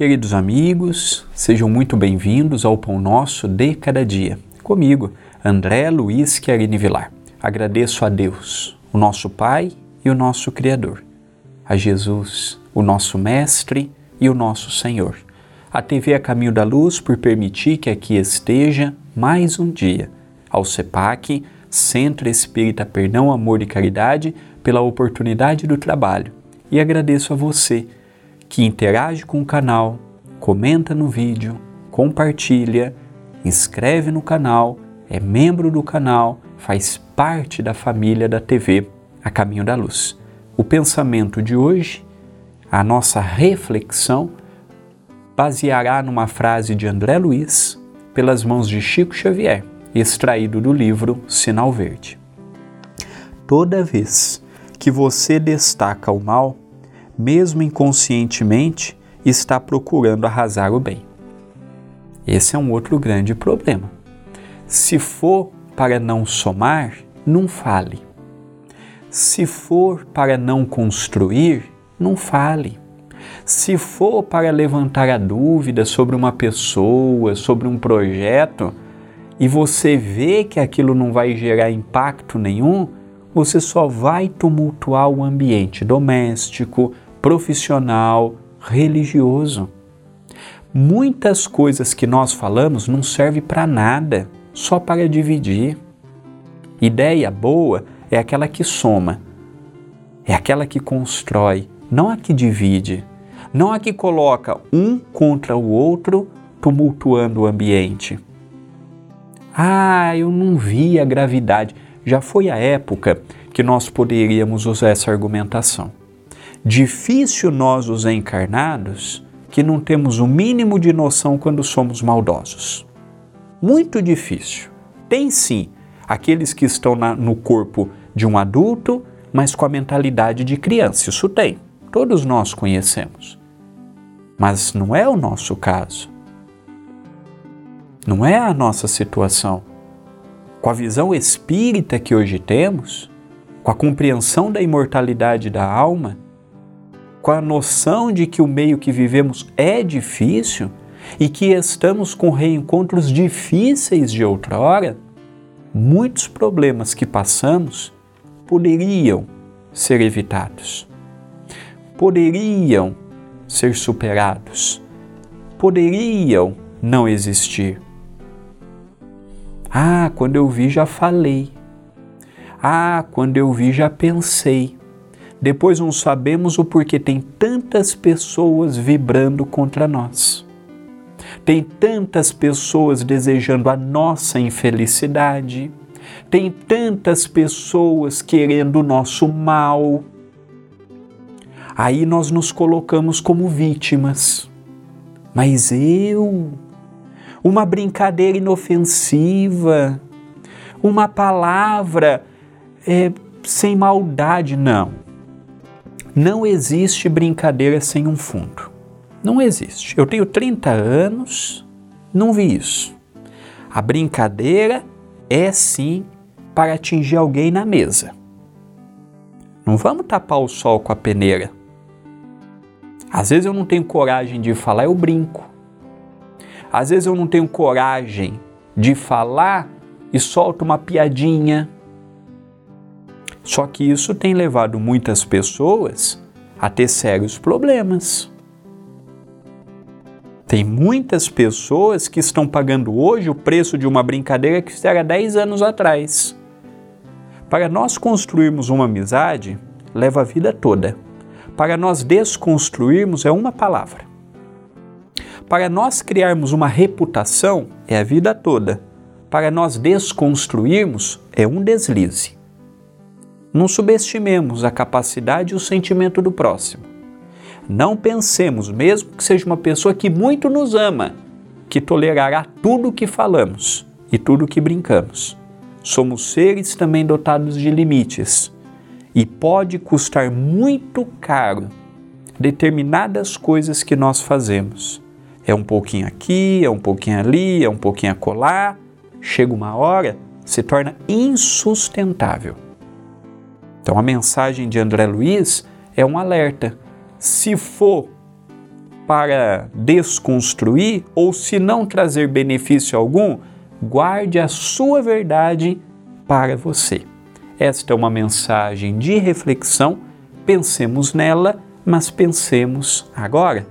Queridos amigos, sejam muito bem-vindos ao Pão Nosso de Cada Dia. Comigo, André Luiz Chiarini Vilar. Agradeço a Deus, o nosso Pai e o nosso Criador, a Jesus, o nosso Mestre e o nosso Senhor, a TV A Caminho da Luz por permitir que aqui esteja mais um dia, ao CEPAC, Centro Espírita Perdão, Amor e Caridade, pela oportunidade do trabalho. E agradeço a você que interage com o canal, comenta no vídeo, compartilha, inscreve no canal, é membro do canal, faz parte da família da TV A Caminho da Luz. O pensamento de hoje, a nossa reflexão, baseará numa frase de André Luiz, pelas mãos de Chico Xavier, extraído do livro Sinal Verde. Toda vez que você destaca o mal, mesmo inconscientemente, está procurando arrasar o bem. Esse é um outro grande problema. Se for para não somar, não fale. Se for para não construir, não fale. Se for para levantar a dúvida sobre uma pessoa, sobre um projeto, e você vê que aquilo não vai gerar impacto nenhum, você só vai tumultuar o ambiente doméstico, profissional, religioso. Muitas coisas que nós falamos não servem para nada, só para dividir. Ideia boa é aquela que soma, é aquela que constrói, não a que divide, não a que coloca um contra o outro, tumultuando o ambiente. Ah, eu não vi a gravidade. Já foi a época que nós poderíamos usar essa argumentação. Difícil nós, os encarnados, que não temos o mínimo de noção quando somos maldosos. Muito difícil. Tem sim aqueles que estão na, no corpo de um adulto, mas com a mentalidade de criança. Isso tem. Todos nós conhecemos. Mas não é o nosso caso. Não é a nossa situação. Com a visão espírita que hoje temos, com a compreensão da imortalidade da alma, com a noção de que o meio que vivemos é difícil e que estamos com reencontros difíceis de outrora, muitos problemas que passamos poderiam ser evitados, poderiam ser superados, poderiam não existir. Ah, quando eu vi já falei. Ah, quando eu vi já pensei. Depois não sabemos o porquê tem tantas pessoas vibrando contra nós. Tem tantas pessoas desejando a nossa infelicidade. Tem tantas pessoas querendo o nosso mal. Aí nós nos colocamos como vítimas. Mas eu, uma brincadeira inofensiva, uma palavra é, sem maldade, não. Não existe brincadeira sem um fundo. Não existe. Eu tenho 30 anos, não vi isso. A brincadeira é sim para atingir alguém na mesa. Não vamos tapar o sol com a peneira. Às vezes eu não tenho coragem de falar, eu brinco. Às vezes eu não tenho coragem de falar e solto uma piadinha só que isso tem levado muitas pessoas a ter sérios problemas. Tem muitas pessoas que estão pagando hoje o preço de uma brincadeira que era 10 anos atrás. Para nós construirmos uma amizade, leva a vida toda. Para nós desconstruirmos é uma palavra. Para nós criarmos uma reputação é a vida toda. Para nós desconstruirmos é um deslize. Não subestimemos a capacidade e o sentimento do próximo. Não pensemos, mesmo que seja uma pessoa que muito nos ama, que tolerará tudo o que falamos e tudo o que brincamos. Somos seres também dotados de limites e pode custar muito caro determinadas coisas que nós fazemos. É um pouquinho aqui, é um pouquinho ali, é um pouquinho acolá. Chega uma hora, se torna insustentável. Então a mensagem de André Luiz é um alerta. Se for para desconstruir, ou se não trazer benefício algum, guarde a sua verdade para você. Esta é uma mensagem de reflexão. Pensemos nela, mas pensemos agora.